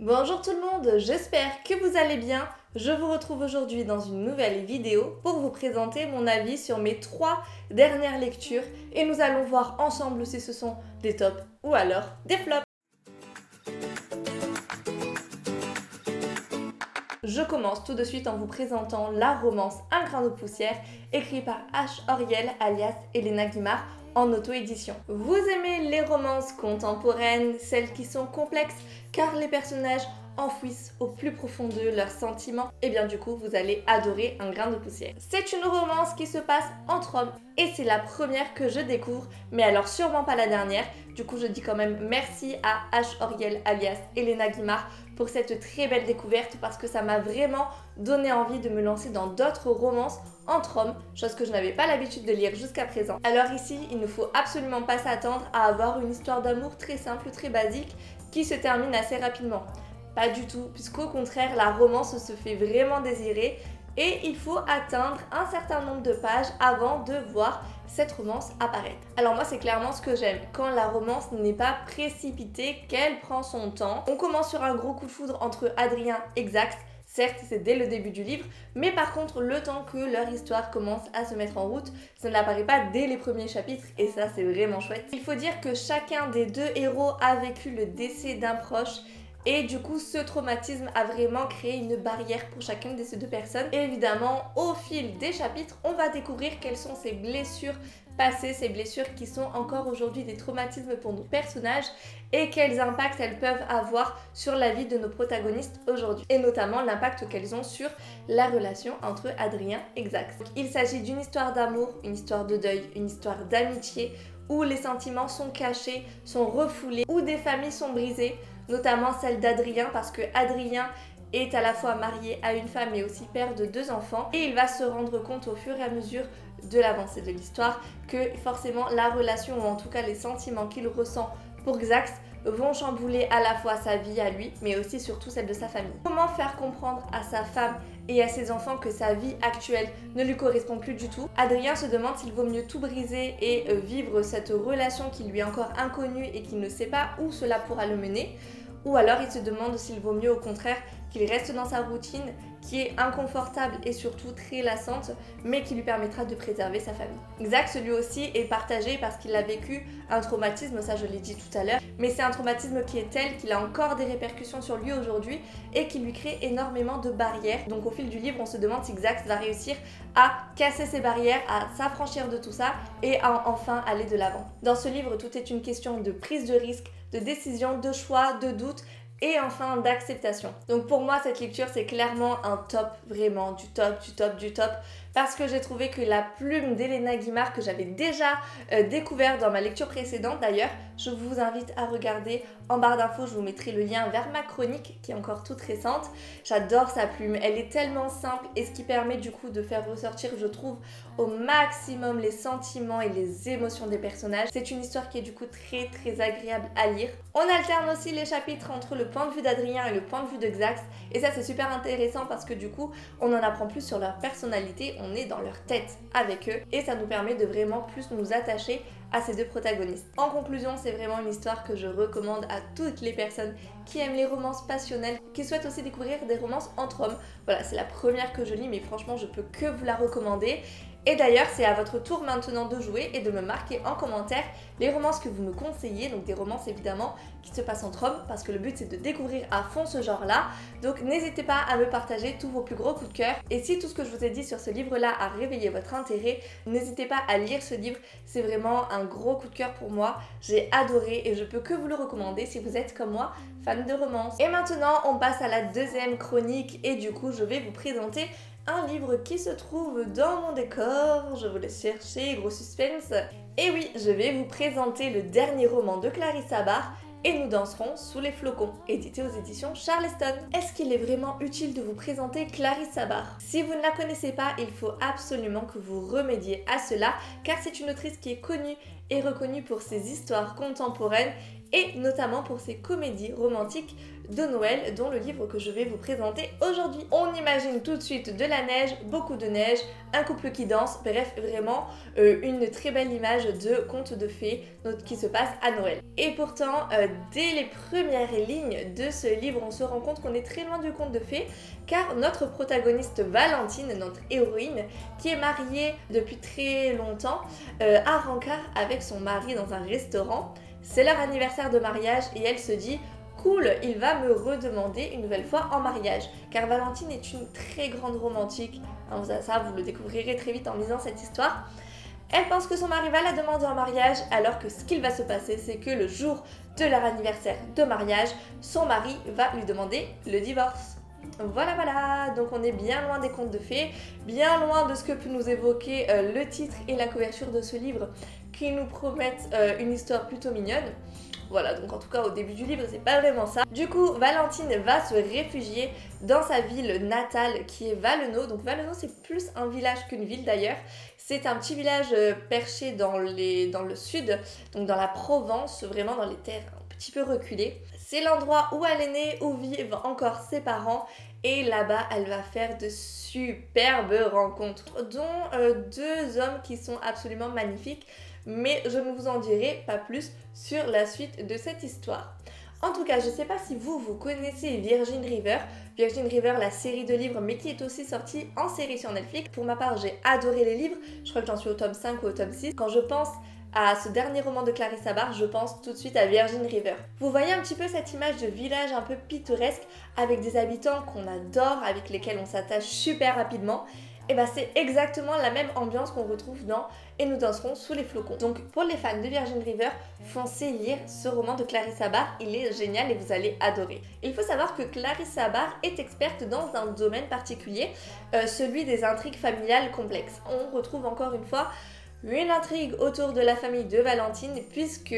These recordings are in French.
Bonjour tout le monde, j'espère que vous allez bien. Je vous retrouve aujourd'hui dans une nouvelle vidéo pour vous présenter mon avis sur mes trois dernières lectures et nous allons voir ensemble si ce sont des tops ou alors des flops. Je commence tout de suite en vous présentant la romance Un grain de poussière, écrite par H. Oriel alias Elena Guimard en auto-édition. Vous aimez les romances contemporaines, celles qui sont complexes, car les personnages enfouissent au plus profond d'eux leurs sentiments, et eh bien du coup vous allez adorer Un grain de poussière. C'est une romance qui se passe entre hommes et c'est la première que je découvre, mais alors sûrement pas la dernière. Du coup je dis quand même merci à H. Oriel alias Elena Guimard pour cette très belle découverte parce que ça m'a vraiment donné envie de me lancer dans d'autres romances entre hommes, chose que je n'avais pas l'habitude de lire jusqu'à présent. Alors ici, il ne faut absolument pas s'attendre à avoir une histoire d'amour très simple, très basique, qui se termine assez rapidement. Pas du tout, puisqu'au contraire, la romance se fait vraiment désirer et il faut atteindre un certain nombre de pages avant de voir cette romance apparaître. Alors moi c'est clairement ce que j'aime, quand la romance n'est pas précipitée, qu'elle prend son temps. On commence sur un gros coup de foudre entre Adrien et Xax, Certes, c'est dès le début du livre, mais par contre, le temps que leur histoire commence à se mettre en route, ça n'apparaît pas dès les premiers chapitres, et ça, c'est vraiment chouette. Il faut dire que chacun des deux héros a vécu le décès d'un proche, et du coup, ce traumatisme a vraiment créé une barrière pour chacune de ces deux personnes. Et évidemment, au fil des chapitres, on va découvrir quelles sont ces blessures passées, ces blessures qui sont encore aujourd'hui des traumatismes pour nos personnages et quels impacts elles peuvent avoir sur la vie de nos protagonistes aujourd'hui. Et notamment l'impact qu'elles ont sur la relation entre Adrien et Xax. Il s'agit d'une histoire d'amour, une histoire de deuil, une histoire d'amitié où les sentiments sont cachés, sont refoulés, où des familles sont brisées, notamment celle d'Adrien parce que Adrien est à la fois marié à une femme et aussi père de deux enfants et il va se rendre compte au fur et à mesure de l'avancée de l'histoire que forcément la relation ou en tout cas les sentiments qu'il ressent pour Xax vont chambouler à la fois sa vie à lui, mais aussi surtout celle de sa famille. Comment faire comprendre à sa femme et à ses enfants que sa vie actuelle ne lui correspond plus du tout. Adrien se demande s'il vaut mieux tout briser et euh, vivre cette relation qui lui est encore inconnue et qu'il ne sait pas où cela pourra le mener, ou alors il se demande s'il vaut mieux au contraire qu'il reste dans sa routine qui est inconfortable et surtout très lassante, mais qui lui permettra de préserver sa famille. Xax lui aussi est partagé parce qu'il a vécu un traumatisme, ça je l'ai dit tout à l'heure, mais c'est un traumatisme qui est tel qu'il a encore des répercussions sur lui aujourd'hui et qui lui crée énormément de barrières. Donc au fil du livre, on se demande si Xax va réussir à casser ses barrières, à s'affranchir de tout ça et à enfin aller de l'avant. Dans ce livre, tout est une question de prise de risque, de décision, de choix, de doute, et enfin d'acceptation. Donc pour moi cette lecture c'est clairement un top vraiment du top du top du top parce que j'ai trouvé que la plume d'Elena Guimard que j'avais déjà euh, découvert dans ma lecture précédente d'ailleurs, je vous invite à regarder en barre d'infos, je vous mettrai le lien vers ma chronique qui est encore toute récente. J'adore sa plume, elle est tellement simple et ce qui permet du coup de faire ressortir, je trouve, au maximum les sentiments et les émotions des personnages. C'est une histoire qui est du coup très très agréable à lire. On alterne aussi les chapitres entre le point de vue d'Adrien et le point de vue de Xax et ça c'est super intéressant parce que du coup on en apprend plus sur leur personnalité, on est dans leur tête avec eux et ça nous permet de vraiment plus nous attacher à ces deux protagonistes. En conclusion, c'est vraiment une histoire que je recommande à toutes les personnes qui aiment les romances passionnelles, qui souhaitent aussi découvrir des romances entre hommes. Voilà, c'est la première que je lis, mais franchement, je peux que vous la recommander. Et d'ailleurs, c'est à votre tour maintenant de jouer et de me marquer en commentaire les romances que vous me conseillez, donc des romances évidemment qui se passent entre hommes, parce que le but c'est de découvrir à fond ce genre-là. Donc n'hésitez pas à me partager tous vos plus gros coups de cœur. Et si tout ce que je vous ai dit sur ce livre-là a réveillé votre intérêt, n'hésitez pas à lire ce livre. C'est vraiment un gros coup de cœur pour moi. J'ai adoré et je peux que vous le recommander si vous êtes comme moi fan de romance. Et maintenant, on passe à la deuxième chronique et du coup, je vais vous présenter un livre qui se trouve dans mon décor. Je vous laisse chercher, gros suspense. Et oui, je vais vous présenter le dernier roman de Clarissa Barr et nous danserons sous les flocons, édité aux éditions Charleston. Est-ce qu'il est vraiment utile de vous présenter Clarissa Barr? Si vous ne la connaissez pas, il faut absolument que vous remédiez à cela, car c'est une autrice qui est connue et reconnue pour ses histoires contemporaines et notamment pour ses comédies romantiques de Noël, dont le livre que je vais vous présenter aujourd'hui. On imagine tout de suite de la neige, beaucoup de neige, un couple qui danse, bref, vraiment euh, une très belle image de conte de fées qui se passe à Noël. Et pourtant, euh, dès les premières lignes de ce livre, on se rend compte qu'on est très loin du conte de fées, car notre protagoniste Valentine, notre héroïne, qui est mariée depuis très longtemps, euh, a rencard avec son mari dans un restaurant. C'est leur anniversaire de mariage et elle se dit cool, il va me redemander une nouvelle fois en mariage. Car Valentine est une très grande romantique. Hein, ça, vous le découvrirez très vite en lisant cette histoire. Elle pense que son mari va la demander en mariage, alors que ce qu'il va se passer, c'est que le jour de leur anniversaire de mariage, son mari va lui demander le divorce. Voilà, voilà, donc on est bien loin des contes de fées, bien loin de ce que peut nous évoquer euh, le titre et la couverture de ce livre qui nous promettent euh, une histoire plutôt mignonne. Voilà, donc en tout cas au début du livre, c'est pas vraiment ça. Du coup, Valentine va se réfugier dans sa ville natale qui est Valeno. Donc Valeno, c'est plus un village qu'une ville d'ailleurs. C'est un petit village euh, perché dans, dans le sud, donc dans la Provence, vraiment dans les terres un petit peu reculées. C'est l'endroit où elle est née, où vivent encore ses parents. Et là-bas, elle va faire de superbes rencontres, dont euh, deux hommes qui sont absolument magnifiques mais je ne vous en dirai pas plus sur la suite de cette histoire. En tout cas, je ne sais pas si vous, vous connaissez Virgin River. Virgin River, la série de livres, mais qui est aussi sortie en série sur Netflix. Pour ma part, j'ai adoré les livres. Je crois que j'en suis au tome 5 ou au tome 6. Quand je pense à ce dernier roman de Clarissa Barr, je pense tout de suite à Virgin River. Vous voyez un petit peu cette image de village un peu pittoresque avec des habitants qu'on adore, avec lesquels on s'attache super rapidement et bah c'est exactement la même ambiance qu'on retrouve dans Et nous danserons sous les flocons. Donc pour les fans de Virgin River, foncez lire ce roman de Clarissa Barr, il est génial et vous allez adorer. Il faut savoir que Clarissa Barr est experte dans un domaine particulier, euh, celui des intrigues familiales complexes. On retrouve encore une fois une intrigue autour de la famille de Valentine puisque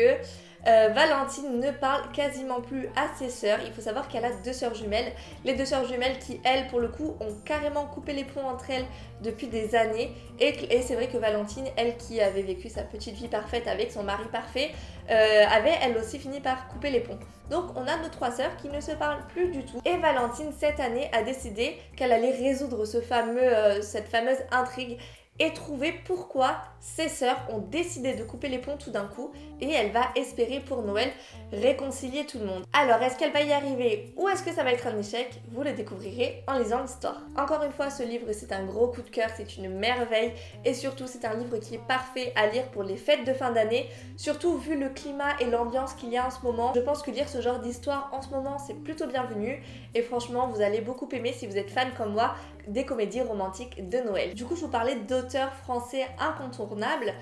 euh, Valentine ne parle quasiment plus à ses sœurs. Il faut savoir qu'elle a deux sœurs jumelles. Les deux sœurs jumelles qui, elles, pour le coup, ont carrément coupé les ponts entre elles depuis des années. Et, c'est vrai que Valentine, elle qui avait vécu sa petite vie parfaite avec son mari parfait, euh, avait elle aussi fini par couper les ponts. Donc on a nos trois sœurs qui ne se parlent plus du tout. Et Valentine, cette année, a décidé qu'elle allait résoudre ce fameux, euh, cette fameuse intrigue et trouver pourquoi ses sœurs ont décidé de couper les ponts tout d'un coup et elle va espérer pour Noël réconcilier tout le monde. Alors, est-ce qu'elle va y arriver ou est-ce que ça va être un échec? Vous le découvrirez en lisant l'histoire. Encore une fois, ce livre, c'est un gros coup de cœur, c'est une merveille et surtout, c'est un livre qui est parfait à lire pour les fêtes de fin d'année, surtout vu le climat et l'ambiance qu'il y a en ce moment. Je pense que lire ce genre d'histoire en ce moment, c'est plutôt bienvenu et franchement, vous allez beaucoup aimer si vous êtes fan comme moi des comédies romantiques de Noël. Du coup, je vous parlais d'auteurs français incontournables.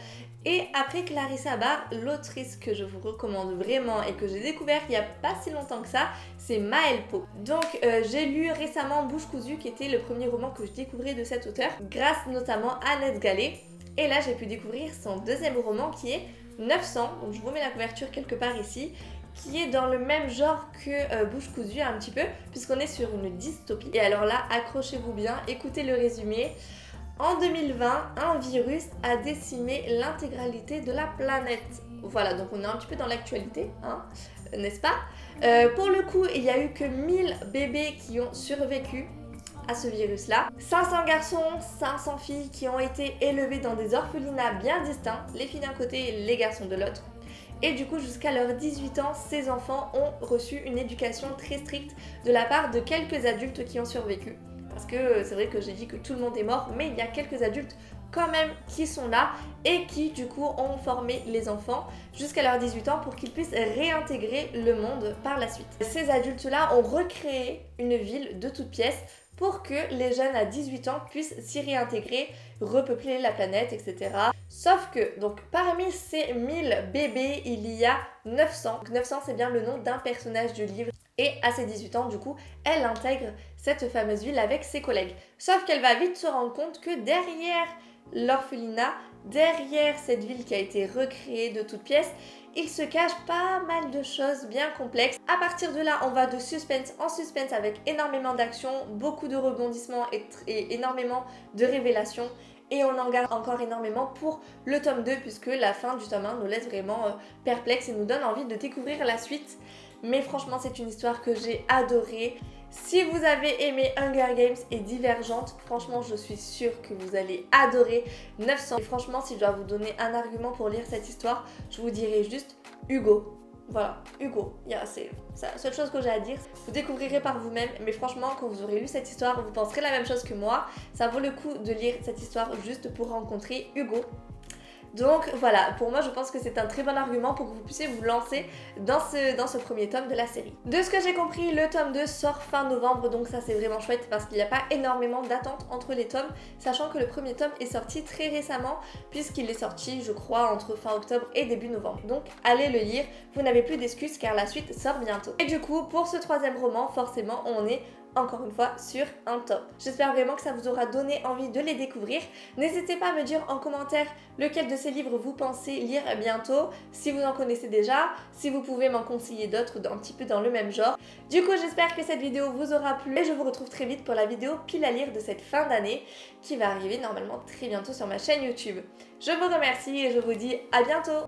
Et après Clarissa Barr, l'autrice que je vous recommande vraiment et que j'ai découvert il n'y a pas si longtemps que ça, c'est Maëlle Po. Donc euh, j'ai lu récemment Bouche cousue qui était le premier roman que je découvrais de cet auteur, grâce notamment à Annette Gallet. Et là j'ai pu découvrir son deuxième roman qui est 900, donc je vous mets la couverture quelque part ici, qui est dans le même genre que euh, Bouche cousue un petit peu, puisqu'on est sur une dystopie. Et alors là, accrochez-vous bien, écoutez le résumé. En 2020, un virus a décimé l'intégralité de la planète. Voilà, donc on est un petit peu dans l'actualité, hein, n'est-ce pas? Euh, Pour le coup, il n'y a eu que 1000 bébés qui ont survécu à ce virus-là. 500 garçons, 500 filles qui ont été élevés dans des orphelinats bien distincts, les filles d'un côté et les garçons de l'autre. Et du coup, jusqu'à leurs 18 ans, ces enfants ont reçu une éducation très stricte de la part de quelques adultes qui ont survécu. Parce que c'est vrai que j'ai dit que tout le monde est mort, mais il y a quelques adultes quand même qui sont là et qui du coup ont formé les enfants jusqu'à leurs 18 ans pour qu'ils puissent réintégrer le monde par la suite. Ces adultes-là ont recréé une ville de toutes pièces pour que les jeunes à 18 ans puissent s'y réintégrer, repeupler la planète, etc. Sauf que, donc, parmi ces 1000 bébés, il y a 900. 900, c'est bien le nom d'un personnage du livre. Et à ses 18 ans, du coup, elle intègre cette fameuse ville avec ses collègues. Sauf qu'elle va vite se rendre compte que derrière l'orphelinat, derrière cette ville qui a été recréée de toutes pièces, il se cache pas mal de choses bien complexes. À partir de là, on va de suspense en suspense avec énormément d'action, beaucoup de rebondissements et, énormément de révélations. et on en garde encore énormément pour le tome 2 puisque la fin du tome 1 nous laisse vraiment euh, perplexe et nous donne envie de découvrir la suite. Mais franchement, c'est une histoire que j'ai adorée. Si vous avez aimé Hunger Games et Divergente, franchement, je suis sûre que vous allez adorer 900. Et franchement, si je dois vous donner un argument pour lire cette histoire, je vous dirais juste Hugo. Voilà, Hugo, c'est la seule chose que j'ai à dire. Vous découvrirez par vous-même, mais franchement, quand vous aurez lu cette histoire, vous penserez la même chose que moi. Ça vaut le coup de lire cette histoire juste pour rencontrer Hugo. Donc voilà, pour moi je pense que c'est un très bon argument pour que vous puissiez vous lancer dans ce, premier tome de la série. De ce que j'ai compris, le tome 2 sort fin novembre, donc ça c'est vraiment chouette parce qu'il n'y a pas énormément d'attente entre les tomes, sachant que le premier tome est sorti très récemment, puisqu'il est sorti je crois entre fin octobre et début novembre. Donc allez le lire, vous n'avez plus d'excuses car la suite sort bientôt. Et du coup, pour ce troisième roman, forcément on est encore une fois sur un top. J'espère vraiment que ça vous aura donné envie de les découvrir. N'hésitez pas à me dire en commentaire lequel de ces livres vous pensez lire bientôt, si vous en connaissez déjà, si vous pouvez m'en conseiller d'autres un petit peu dans le même genre. Du coup, j'espère que cette vidéo vous aura plu et je vous retrouve très vite pour la vidéo pile à lire de cette fin d'année qui va arriver normalement très bientôt sur ma chaîne YouTube. Je vous remercie et je vous dis à bientôt